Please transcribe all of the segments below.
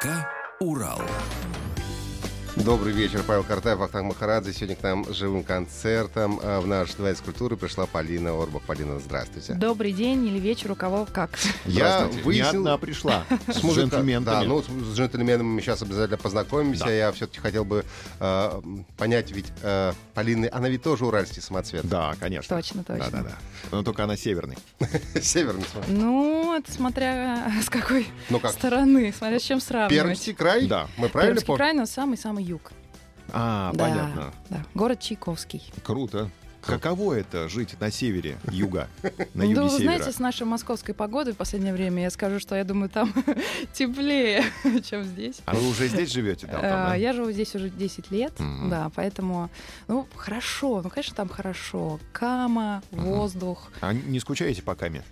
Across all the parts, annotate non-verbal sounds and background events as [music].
ДК «Урал». Добрый вечер, Павел Картаев, Ахтанг Махарадзе. Сегодня к нам живым концертом э, в наш дворец культуры пришла Полина Орбах. Полина, здравствуйте. Добрый день или вечер, у кого как. Я выяснил... Не одна пришла. [laughs] С джентльменами. Да, ну, с джентльменами мы сейчас обязательно познакомимся. Да. Я все-таки хотел бы э, понять, ведь э, Полины, она ведь тоже уральский самоцвет. Да, конечно. Точно, точно. Да, да, да. Но только она северный. [laughs] Северный самоцвет. Ну, это смотря с какой Ну как, стороны, смотря с чем сравнивать. Пермский край? Да. Мы правильно Пермский край, но самый-самый юг. А, Да, понятно. Да, город Чайковский. Круто. Каково это жить на севере юга? [laughs] На ну, юге вы севера? знаете, с нашей московской погодой в последнее время, я скажу, что я думаю, там [laughs] теплее, [laughs] чем здесь. А вы уже здесь живете? Там, там, А, да? Я живу здесь уже 10 лет, Мгм. да, поэтому, ну, хорошо, ну, конечно, там хорошо. Кама, воздух, А не скучаете по Каме?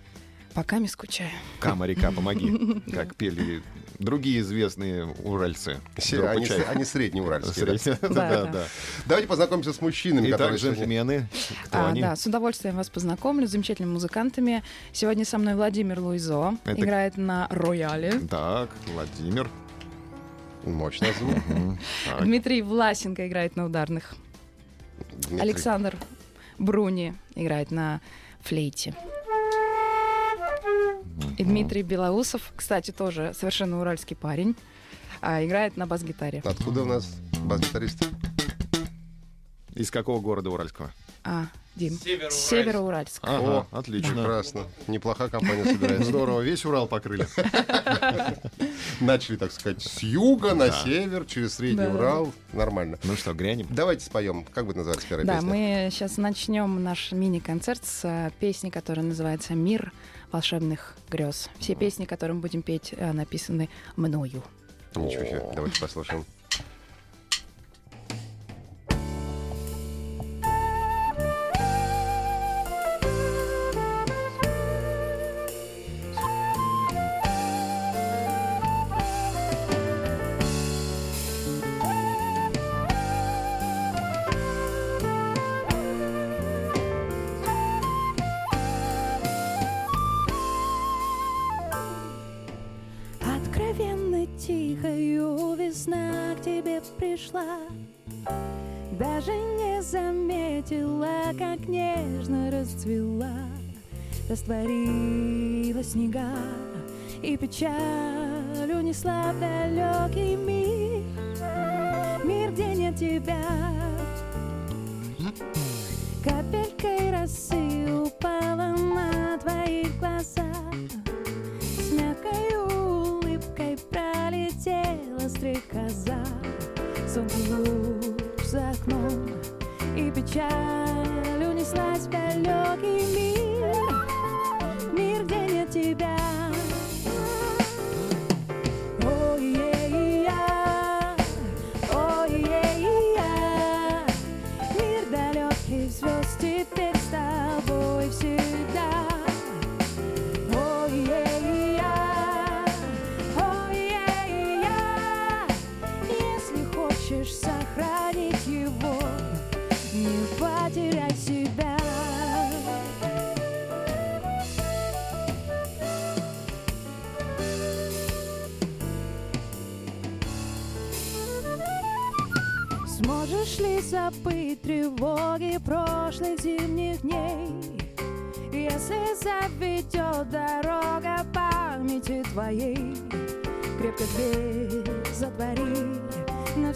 пока не скучаю. Кама, река, помоги. Как пели другие известные уральцы. Се- Группа Они, с- они среднеуральские. да? Средняя- Да, [laughs] Да, да. да. Давайте познакомимся с мужчинами, Итак, которые джентльмены, кто А, они? да, с удовольствием вас познакомлю с замечательными музыкантами. Сегодня со мной Владимир Луизо, Это- играет на рояле. Так, Владимир. Мощно звук. [laughs] Дмитрий Власенко играет на ударных. Дмитрий. Александр Бруни играет на флейте. И Дмитрий Белоусов, кстати, тоже совершенно уральский парень, а, играет на бас-гитаре. Откуда у нас бас-гитарист? Из какого города уральского? А, Дим. Североуральск. Ага, отлично. Прекрасно. Неплохая компания собирается. Здорово, весь Урал покрыли. [laughs] Начали, так сказать, с юга на Да. север, через Средний. Урал. Нормально. Ну что, грянем? Давайте споем. Как будет называться первая Да, песня? мы сейчас начнем наш мини-концерт с а, песни, которая называется «Мир волшебных грез». Все песни, которые мы будем петь, а, написаны мною. Ничего себе. Давайте послушаем.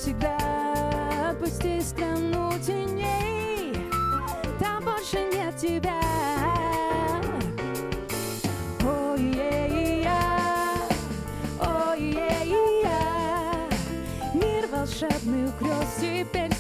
Навсегда отпусти страну теней. Там больше нет тебя. Ой-ей-я, ой-ей-я, Мир волшебных грез теперь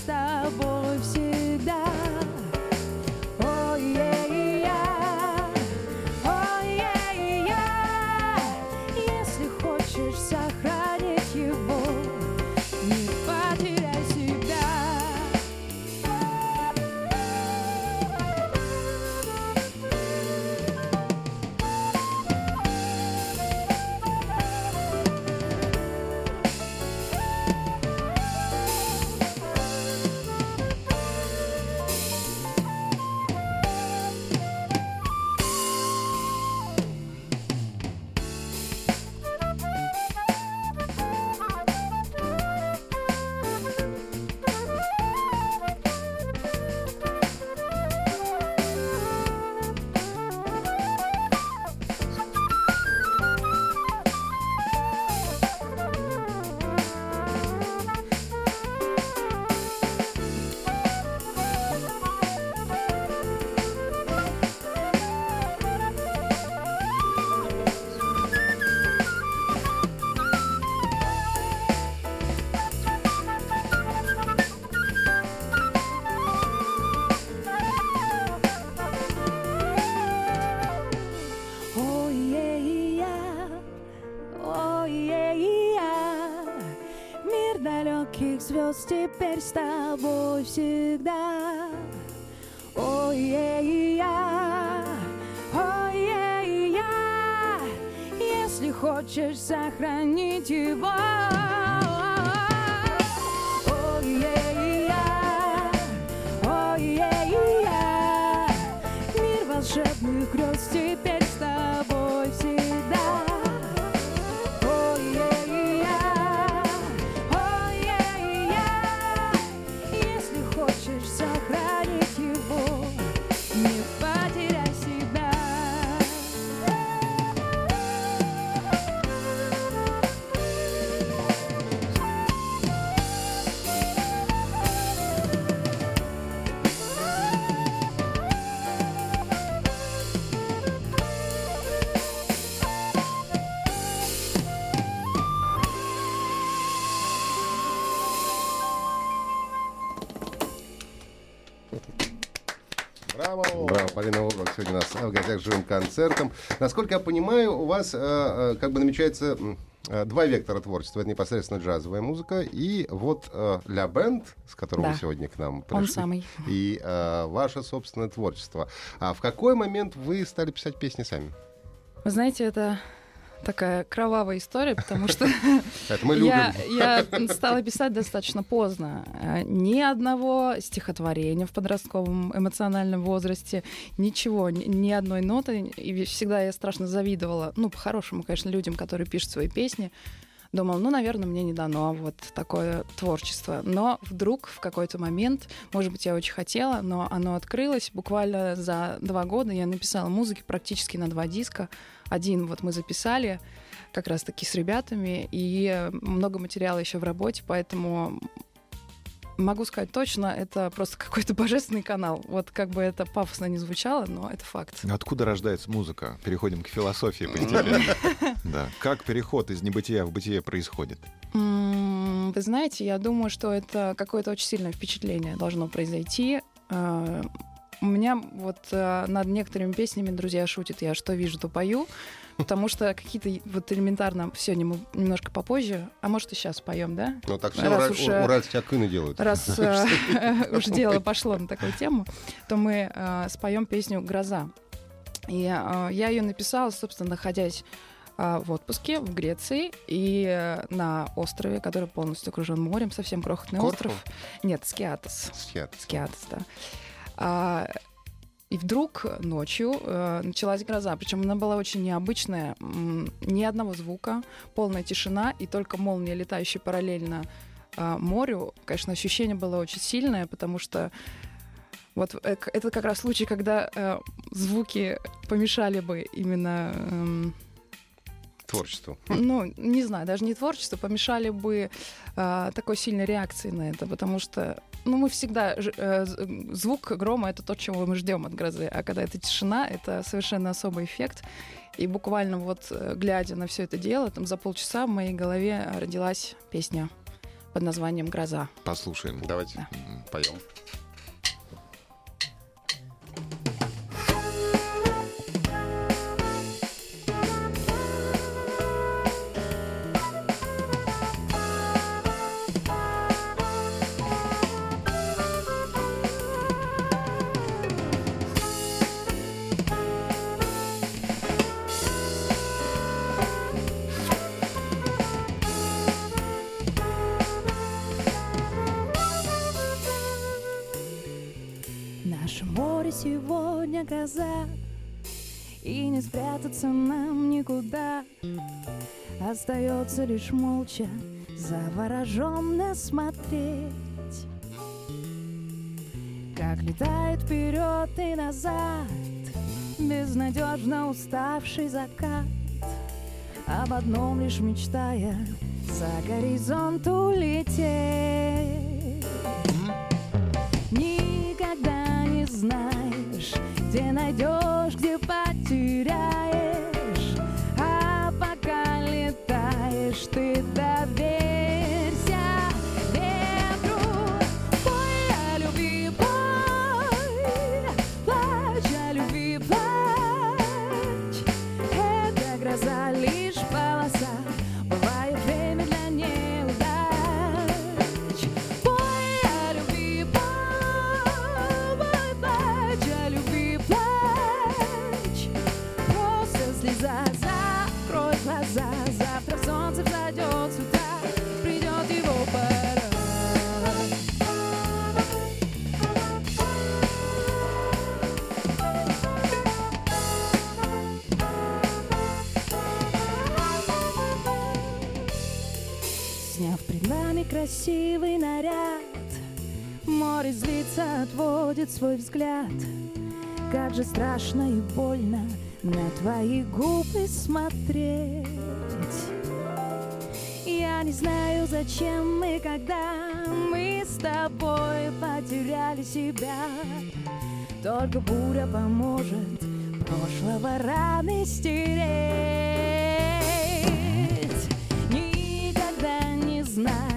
с тобой всегда. Ой-я, ой-я, если хочешь сохранить его. Гостях живым концертом. Насколько я понимаю, у вас э, э, как бы намечается э, два вектора творчества. Это непосредственно джазовая музыка и вот э, «Ля Бенд», с которым Да. вы сегодня к нам пришли. Он самый. И э, ваше собственное творчество. А в какой момент вы стали писать песни сами? Вы знаете, это такая кровавая история, потому что [laughs] я, я стала писать достаточно поздно. Э, Ни одного стихотворения в подростковом эмоциональном возрасте, ничего, ни, ни одной ноты. И всегда я страшно завидовала, ну, по-хорошему, конечно, людям, которые пишут свои песни. Думала, ну, наверное, мне не дано вот такое творчество. Но вдруг в какой-то момент, может быть, я очень хотела, но оно открылось. Буквально за два года я написала музыки практически на два диска. Один вот мы записали как раз-таки с ребятами, и много материала еще в работе, поэтому могу сказать точно, это просто какой-то божественный канал. Вот как бы это пафосно не звучало, но это факт. Откуда рождается музыка? Переходим к философии. [laughs] Да. Как переход из небытия в бытие происходит? Вы знаете, я думаю, что это какое-то очень сильное впечатление должно произойти. Э, У меня вот э, над некоторыми песнями друзья шутят, я что вижу, то пою, потому что какие-то вот элементарно мы немножко попозже, а может и сейчас поем, да? Ну так все Раз ура- уж, э, уральские акыны делают. Раз [laughs] э, [laughs] уж дело пошло на такую тему, то мы э, споем песню «Гроза». И я ее написала, собственно, находясь в отпуске в Греции и на острове, который полностью окружен морем, совсем крохотный Корфу? остров. Нет, Скиатос. Схет. Скиатос, да. А, и вдруг ночью э, началась гроза, причем она была очень необычная, ни одного звука, полная тишина и только молния, летающая параллельно а, морю. Конечно, ощущение было очень сильное, потому что вот э, это как раз случай, когда э, звуки помешали бы именно эм, Творчеству. ну, не знаю, даже не творчество, помешали бы а, такой сильной реакции на это, потому что, ну, мы всегда, э, звук грома — это то, чего мы ждем от грозы, а когда это тишина, это совершенно особый эффект, и буквально вот, э, глядя на все это дело, там за полчаса в моей голове родилась песня под названием «Гроза». Послушаем. Давайте Да. Поем. Наше море сегодня гроза И не спрятаться нам никуда. Остается лишь молча Завороженно смотреть Как летает вперед и назад Безнадежно уставший закат. Об одном лишь мечтая За горизонт улететь где найдешь, где потеряешь. А пока летаешь, ты Злится, отводит свой взгляд. Как же страшно и больно на твои губы смотреть. Я не знаю, зачем мы, когда мы с тобой потеряли себя. Только буря поможет прошлого раны стереть. Никогда не знаешь,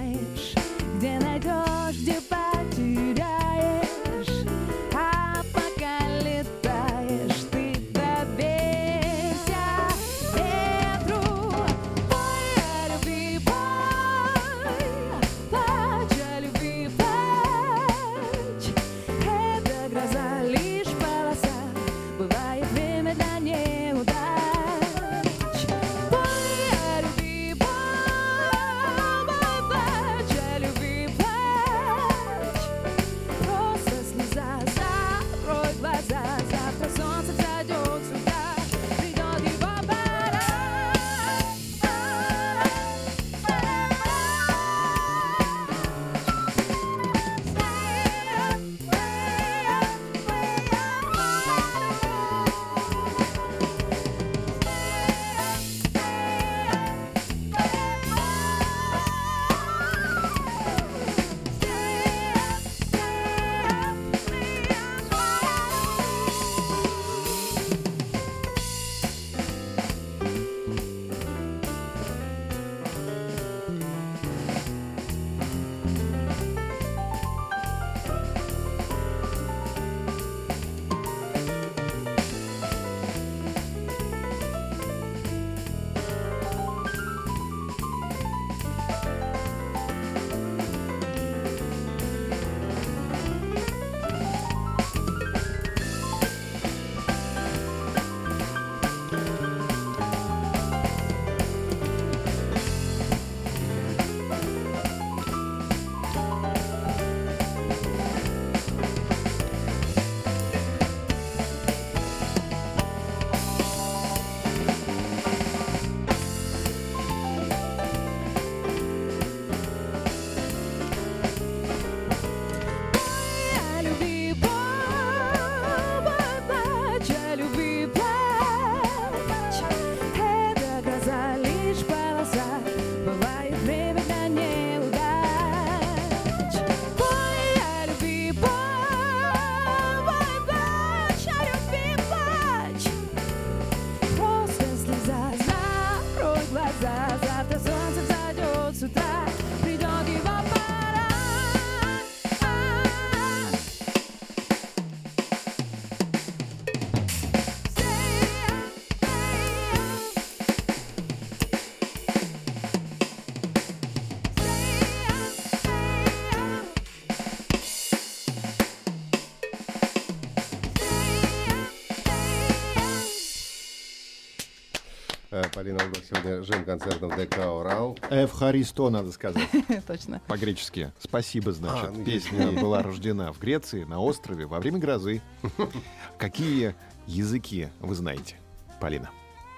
Э, Полина Улбах сегодня жим концертом ДК «Урал». Эвхаристо, надо сказать. [laughs] Точно. По-гречески. Спасибо, значит. А, ну, Песня была рождена в Греции, на острове, во время грозы. [laughs] Какие языки вы знаете, Полина?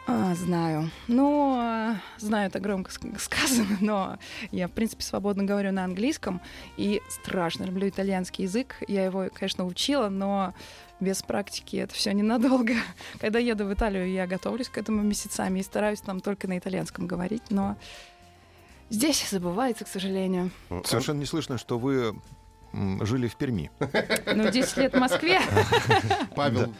А, знаю. Ну, а, знаю, это громко ск- сказано, [laughs] но я, в принципе, свободно говорю на английском и страшно люблю итальянский язык. Я его, конечно, учила, но без практики это все ненадолго. [laughs] Когда еду в Италию, я готовлюсь к этому месяцами и стараюсь там только на итальянском говорить, но здесь забывается, к сожалению. Совершенно не слышно, что вы жили в Перми. Ну, 10 лет в Москве, Павел,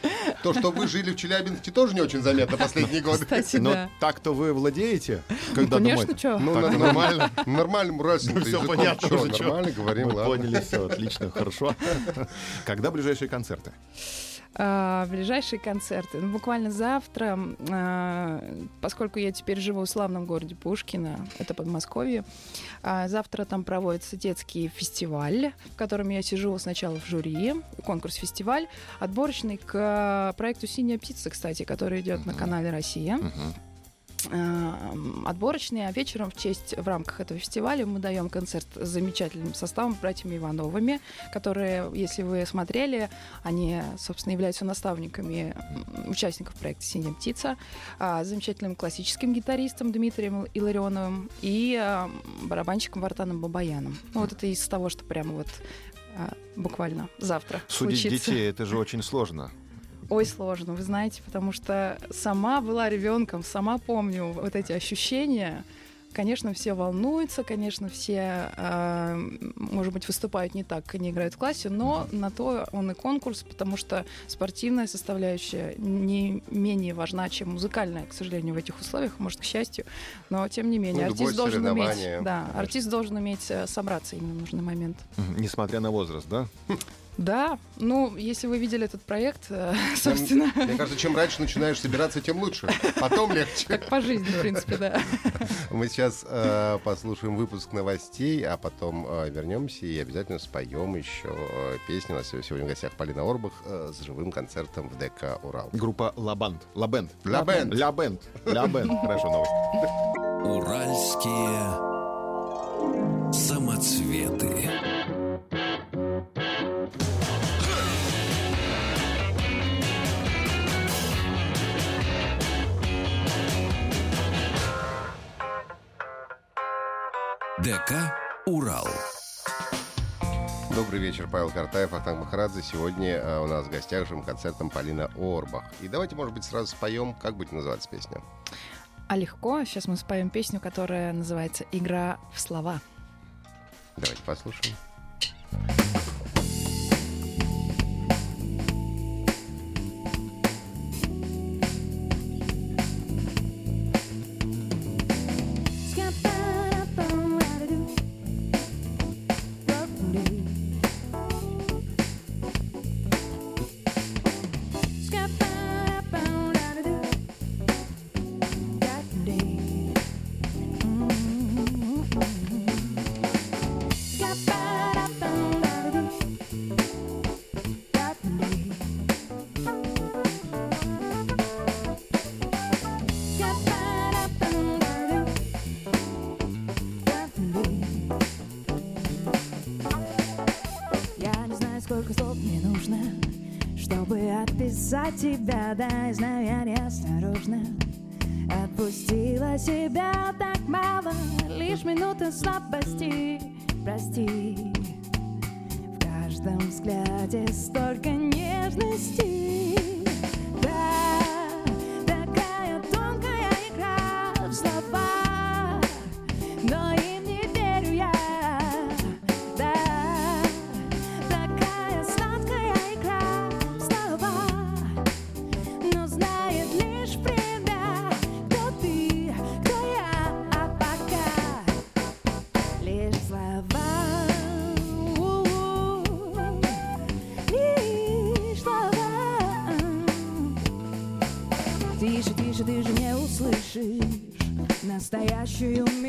то, что вы жили в Челябинске, тоже не очень заметно последние годы. кстати, Но да. так-то вы владеете, Ну, когда конечно, думаете. что? Ну, Так нормально. Нормальным российским Всё языком. понятно чё. Нормально говорим, Мы ладно. поняли, все отлично, хорошо. Когда ближайшие концерты? А, ближайшие концерты. Ну, буквально завтра, а, поскольку я теперь живу в славном городе Пушкино, это Подмосковье, а, завтра там проводится детский фестиваль, в котором я сижу сначала в жюри, конкурс-фестиваль, отборочный к проекту «Синяя птица», кстати, который идет на канале «Россия». Мгм. Э, отборочные, а вечером в честь, в рамках этого фестиваля мы даем концерт с замечательным составом, братьями Ивановыми, которые, если вы смотрели, они, собственно, являются наставниками участников проекта «Синяя птица», а, замечательным классическим гитаристом Дмитрием Илларионовым и а, барабанщиком Вартаном Бабаяном. Ну, вот это из того, что прямо вот а, буквально завтра Судить случится. детей это же очень сложно. Ой, сложно, вы знаете, потому что сама была ребенком, сама помню вот эти ощущения. Конечно, все волнуются, конечно, все, э, может быть, выступают не так, как они играют в классе, но на то он и конкурс, потому что спортивная составляющая не менее важна, чем музыкальная, к сожалению, в этих условиях, может, к счастью, но тем не менее, Ну, артист должен уметь, да, конечно. артист должен уметь собраться именно в нужный момент. Несмотря на возраст, да? [laughs] Да, ну, если вы видели этот проект, э, [laughs] собственно, Мне кажется, чем раньше начинаешь собираться, тем лучше. Потом легче. как по жизни, в принципе, да. [laughs] Мы сейчас э, послушаем выпуск новостей, а потом э, вернемся и обязательно споем еще э, песню. У нас сегодня в гостях Полина Орбах э, с живым концертом в ДК «Урал». Группа Лабанд. Лабенд. Ла Бенд. Лабенд. Лабенд. [laughs] Хорошо, новость. Уральские самоцветы. ДК «Урал». Добрый вечер, Павел Картаев, Ахтанг Махарадзе. Сегодня э, у нас в гостях живым концертом Полина Орбах. И давайте, может быть, сразу споем, как будет называться песня. А легко, сейчас мы споем песню, которая называется «Игра в слова». Давайте послушаем. Я лишь минуты Настоящую меня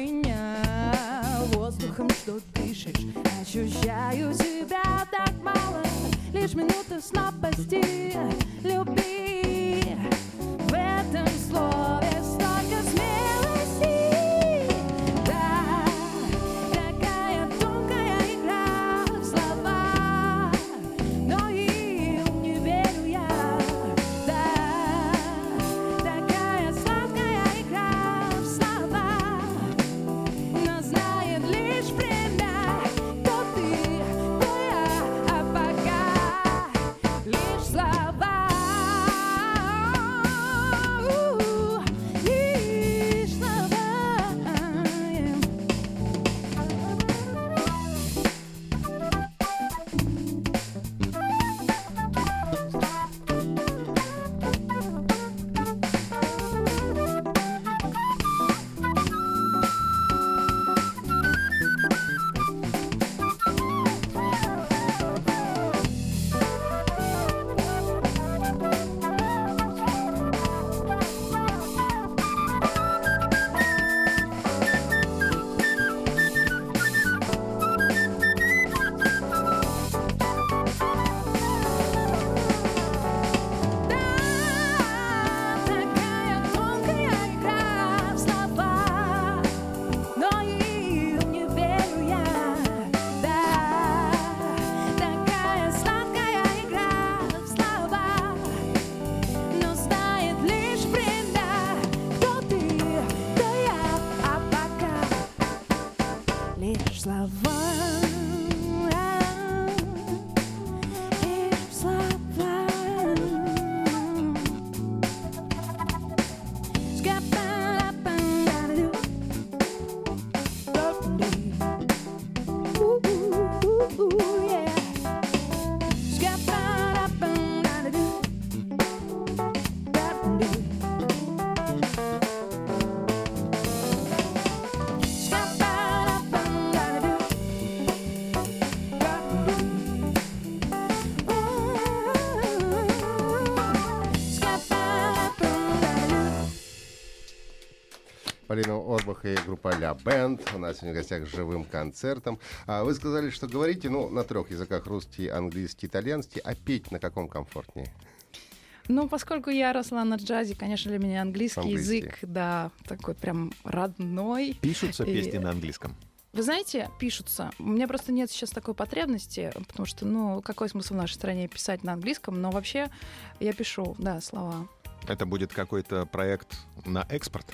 группа Ля Бенд. У нас сегодня в гостях с живым концертом. А вы сказали, что говорите, ну, на трех языках, русский, английский, итальянский, а петь на каком комфортнее? Ну, поскольку я росла на джазе, конечно, для меня английский, Английский. язык, да, такой прям родной. Пишутся И- песни на английском. Вы знаете, пишутся. У меня просто нет сейчас такой потребности, потому что, ну, какой смысл в нашей стране писать на английском, но вообще я пишу, да, слова. Это будет какой-то проект на экспорт?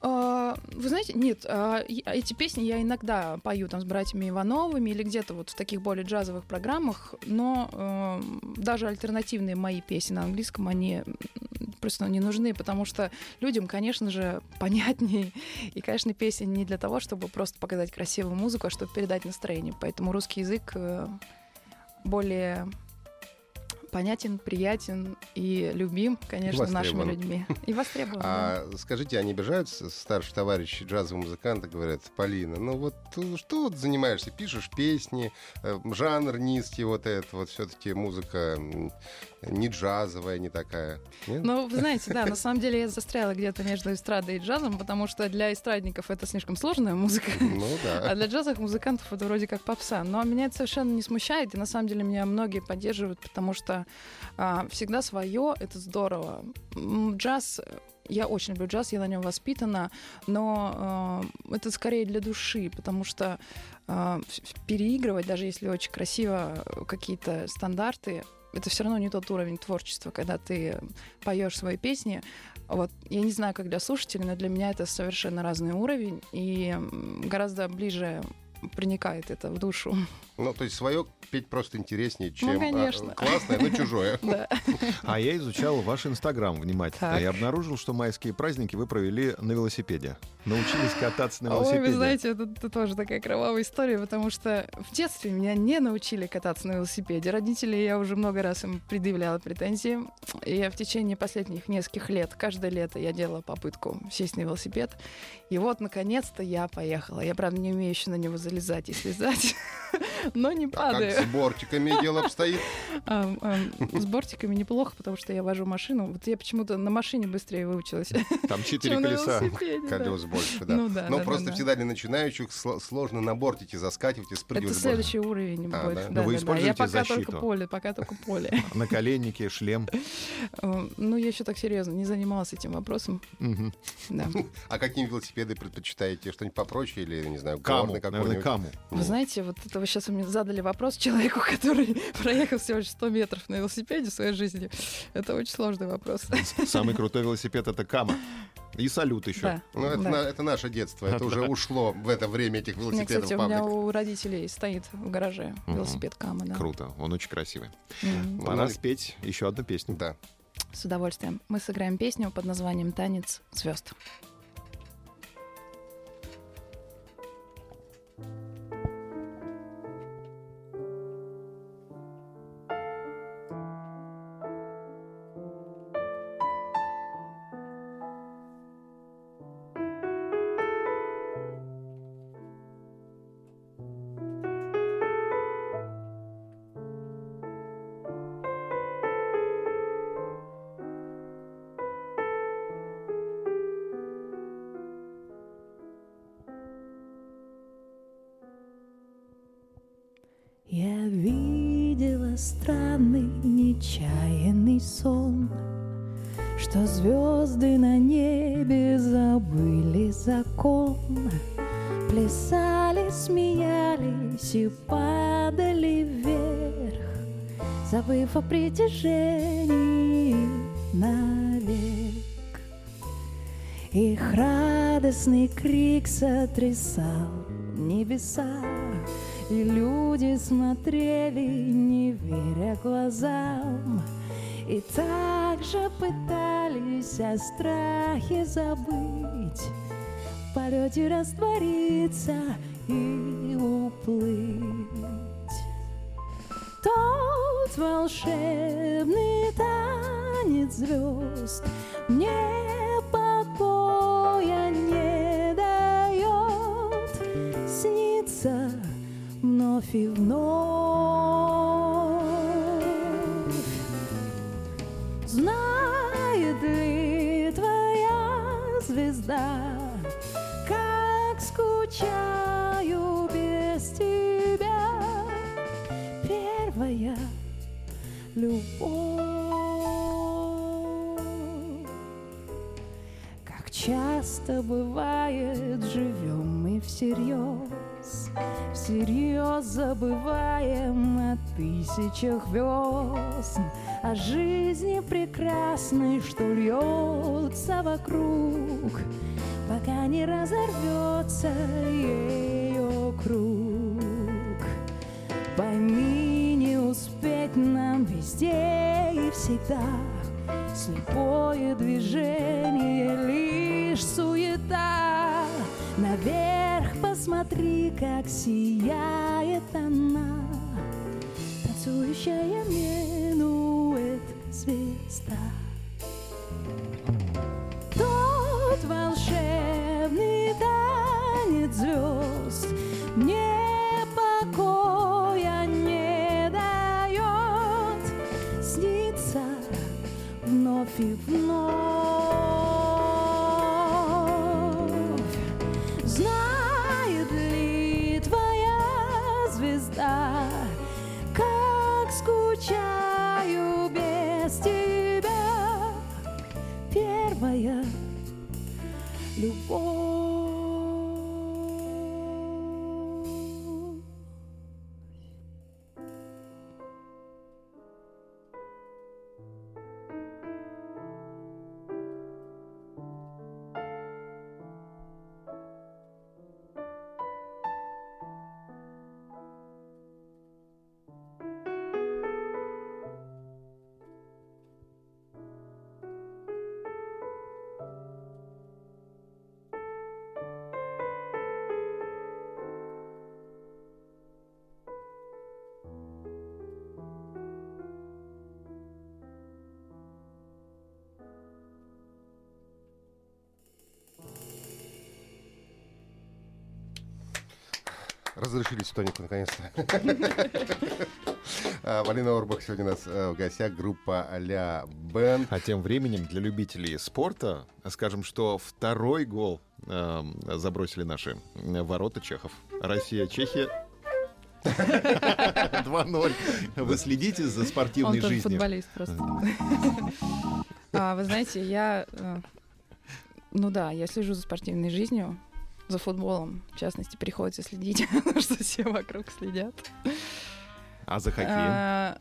А, Вы знаете, нет, а, и- эти песни я иногда пою там с братьями Ивановыми или где-то вот в таких более джазовых программах, но эм, даже альтернативные мои песни на английском, они просто не нужны, потому что людям, конечно же, [laughs] понятнее. И, конечно, песня не для того, чтобы просто показать красивую музыку, а чтобы передать настроение. Поэтому русский язык э, более понятен, приятен и любим, конечно, нашими востребован. людьми. И востребован. да. А скажите, они обижаются, старшие товарищи, джазовые музыканты, говорят, Полина, ну вот э, что вот занимаешься, пишешь песни, э, жанр низкий, вот это вот все-таки музыка не джазовая, не такая. Нет? Ну, вы знаете, да, на самом деле я застряла где-то между эстрадой и джазом, потому что для эстрадников это слишком сложная музыка, Ну а да. для джазовых музыкантов это вроде как попса. Но меня это совершенно не смущает, и на самом деле меня многие поддерживают, потому что а, всегда свое это здорово. Джаз я очень люблю джаз, я на нем воспитана, но э, это скорее для души, потому что э, переигрывать, даже если очень красиво э, какие-то стандарты, это все равно не тот уровень творчества, когда ты поешь свои песни. Вот я не знаю, как для слушателей, но для меня это совершенно разный уровень и гораздо ближе проникает это в душу. Ну, то есть свое петь просто интереснее, чем а, конечно. классное, но чужое. [laughs] А я изучал ваш инстаграм внимательно и обнаружил, что майские праздники вы провели на велосипеде. Научились кататься на Ой, велосипеде. вы знаете, это, это тоже такая кровавая история, потому что в детстве меня не научили кататься на велосипеде. Родители, я уже много раз им предъявляла претензии. И я в течение последних нескольких лет, каждое лето я делала попытку сесть на велосипед. И вот, наконец-то, я поехала. Я, правда, не умею еще на него залезать и слезать, [laughs] но не А как падаю. с бортиками [laughs] дело обстоит? С бортиками неплохо, потому что я вожу машину. Вот я почему-то на машине быстрее выучилась, [laughs] Там четыре колеса. Колес больше, да. Ну да, Но да, просто да, да. всегда для начинающих сло- сложно на бортике заскакивать и спрыгивать Это следующий уровень А, будет. да? Но вы используете Я пока защиту? только поле, пока только поле. [laughs] Наколенники, шлем. Ну, я еще так серьезно не занималась этим вопросом. Да. А какие велосипеды предпочитаете? Что-нибудь попроще или, не знаю, Каму, горный какой-нибудь? каму. Вы знаете, вот это сейчас мне задали вопрос человеку, [laughs] который проехал всего лишь 100 метров на велосипеде в своей жизни. Это очень сложный вопрос. Самый крутой велосипед это кама. И салют еще. Да. Ну, это, да. на- это наше детство. Это уже ушло в это время этих велосипедов кстати, у меня у родителей стоит в гараже велосипед Кама, да. Круто, он очень красивый. Мгм. Пора Ну, спеть еще одну песню. Да. С удовольствием. Мы сыграем песню под названием «Танец звезд». Притяжении навек. Их радостный крик сотрясал небеса, И люди смотрели, не веря глазам, И также пытались о страхе забыть, В полете раствориться и уплыть. Тот волшебный танец звезд мне покоя не дает снится вновь и вновь. Знает ли твоя звезда, любовь. Как часто бывает, живем мы всерьез, всерьез забываем о тысячах весн, о жизни прекрасной, что льется вокруг, пока не разорвется ее круг. Пойми, успеть нам везде и всегда. Слепое движение, лишь суета. Наверх посмотри, как сияет она. Танцующая минует звезда. Тот волшебный танец звезд вновь и вновь. Знает ли твоя звезда Как скучаю без тебя? Первая любовь Разрешили тонику наконец-то. [laughs] А, Полина Орбах сегодня у нас э, в гостях группа а-ля Бенд. А тем временем для любителей спорта скажем, что второй гол э, забросили наши ворота чехов. Россия-Чехия. 2-0. [laughs] Вы следите за Он спортивной тоже жизнью? футболист просто. А, Вы знаете, я... э, Ну да, я слежу за спортивной жизнью, за футболом. В частности, приходится следить, [laughs] потому что все вокруг следят. А за хоккей? А,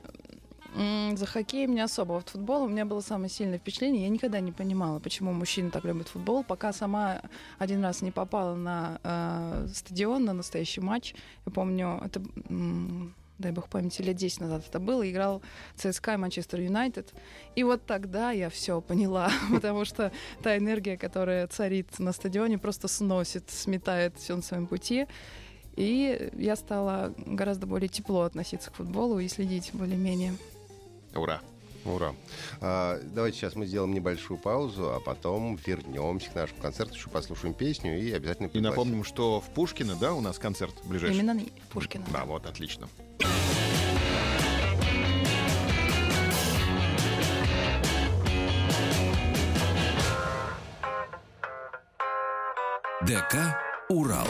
За хоккеем не особо. Вот футбол у меня было самое сильное впечатление. Я никогда не понимала, почему мужчины так любят футбол, пока сама один раз не попала на э, стадион, на настоящий матч. Я помню, это, м, дай бог памяти, лет 10 назад это было, играл ЦСКА и Манчестер Юнайтед. И вот тогда я все поняла, [laughs] потому что та энергия, которая царит на стадионе, просто сносит, сметает все на своем пути. И я стала гораздо более тепло относиться к футболу и следить более-менее. Ура. Ура. А, давайте сейчас мы сделаем небольшую паузу, а потом вернемся к нашему концерту, еще послушаем песню и обязательно И пригласим. напомним, что в Пушкино, да, у нас концерт ближайший? Именно в Пушкино. Да, вот, отлично. ДК «Урал».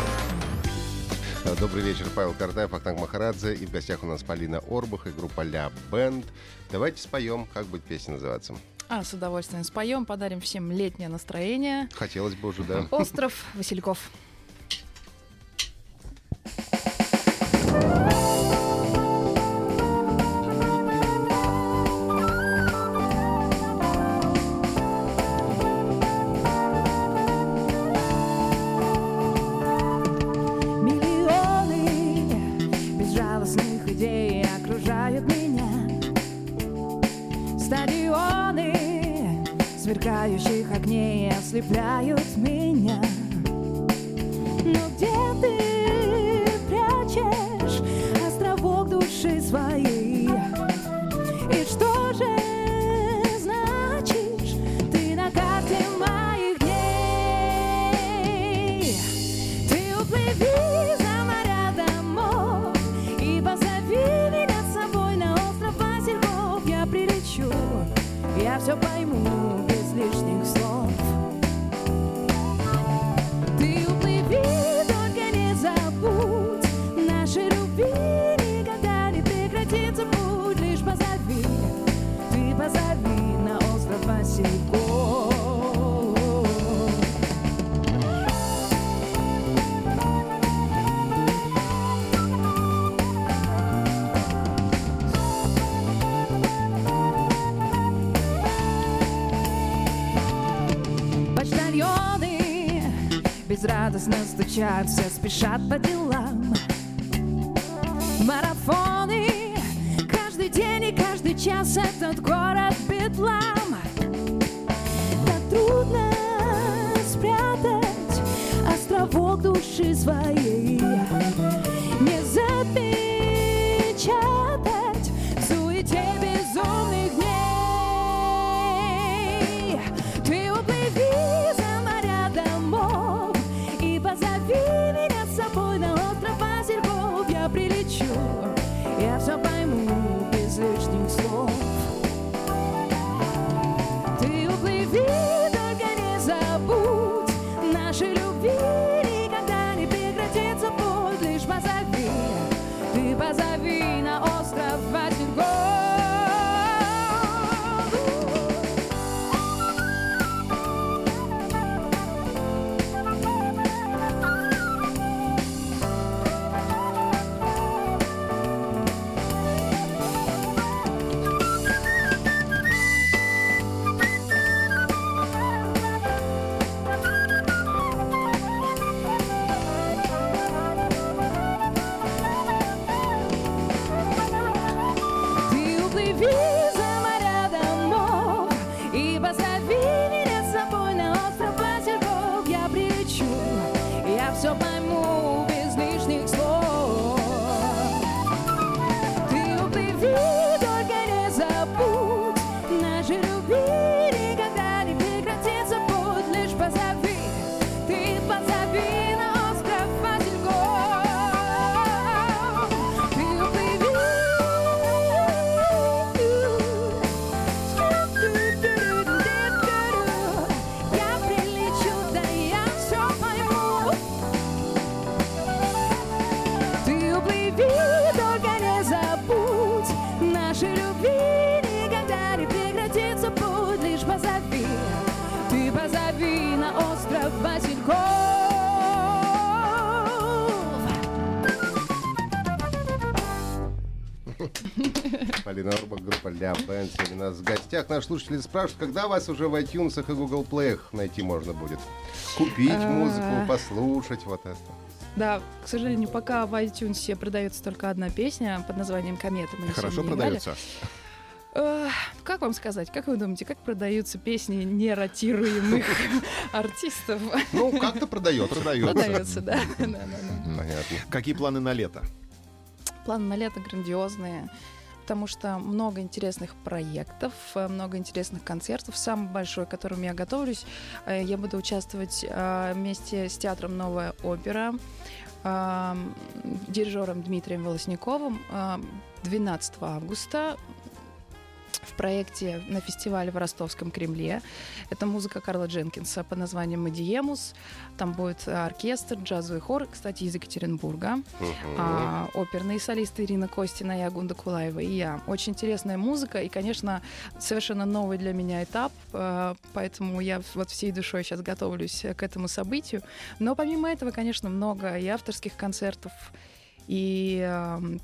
А, Добрый вечер, Павел Картаев, Ахтанг Махарадзе. И в гостях у нас Полина Орбах и группа Ля Бенд. Давайте споем, как будет песня называться. А, с удовольствием споем, подарим всем летнее настроение. Хотелось бы уже, да. Остров Васильков. Безрадостно стучат, все спешат по делам. Марафоны Каждый день и каждый час этот нас в гостях. Наши слушатели спрашивают, когда вас уже в iTunes и Google Play найти можно будет? Купить А. музыку, послушать вот это. Да, к сожалению, пока в iTunes продается только одна песня под названием «Комета». Мы Хорошо продается. Как вам сказать, как вы думаете, как продаются песни неротируемых [laughs] артистов? Ну, как-то продается. Продается. Да. Понятно. Какие планы на лето? Планы на лето грандиозные, потому что много интересных проектов, э, много интересных концертов. Самый большой, к которому я готовлюсь, э, я буду участвовать э, вместе с театром «Новая опера», дирижером Дмитрием Волосниковым э, 12 августа в проекте на фестивале в Ростовском Кремле. Это музыка Карла Дженкинса под названием «Мадиемус». Там будет э, оркестр, джазовый хор, кстати, из Екатеринбурга. Мгм. А, оперные солисты Ирина Костина и Агунда Кулаева и я. Очень интересная музыка и, конечно, совершенно новый для меня этап, э, поэтому я вот всей душой сейчас готовлюсь к этому событию. Но помимо этого, конечно, много и авторских концертов, и эм,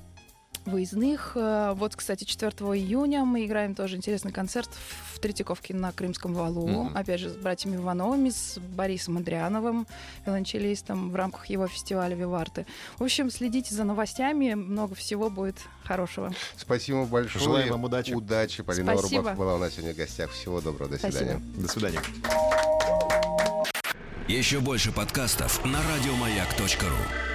выездных. Э, Вот, кстати, 4 июня мы играем тоже интересный концерт в Третьяковке на Крымском валу. Мгм. Опять же, с братьями Ивановыми, с Борисом Андриановым, виолончелистом в рамках его фестиваля «Виварты». В общем, следите за новостями, много всего будет хорошего. Спасибо большое. Желаем вам удачи. Удачи. Полина Спасибо. Была у нас сегодня в гостях. Всего доброго. До Спасибо. свидания. До свидания. Еще больше подкастов на радиомаяк.ру.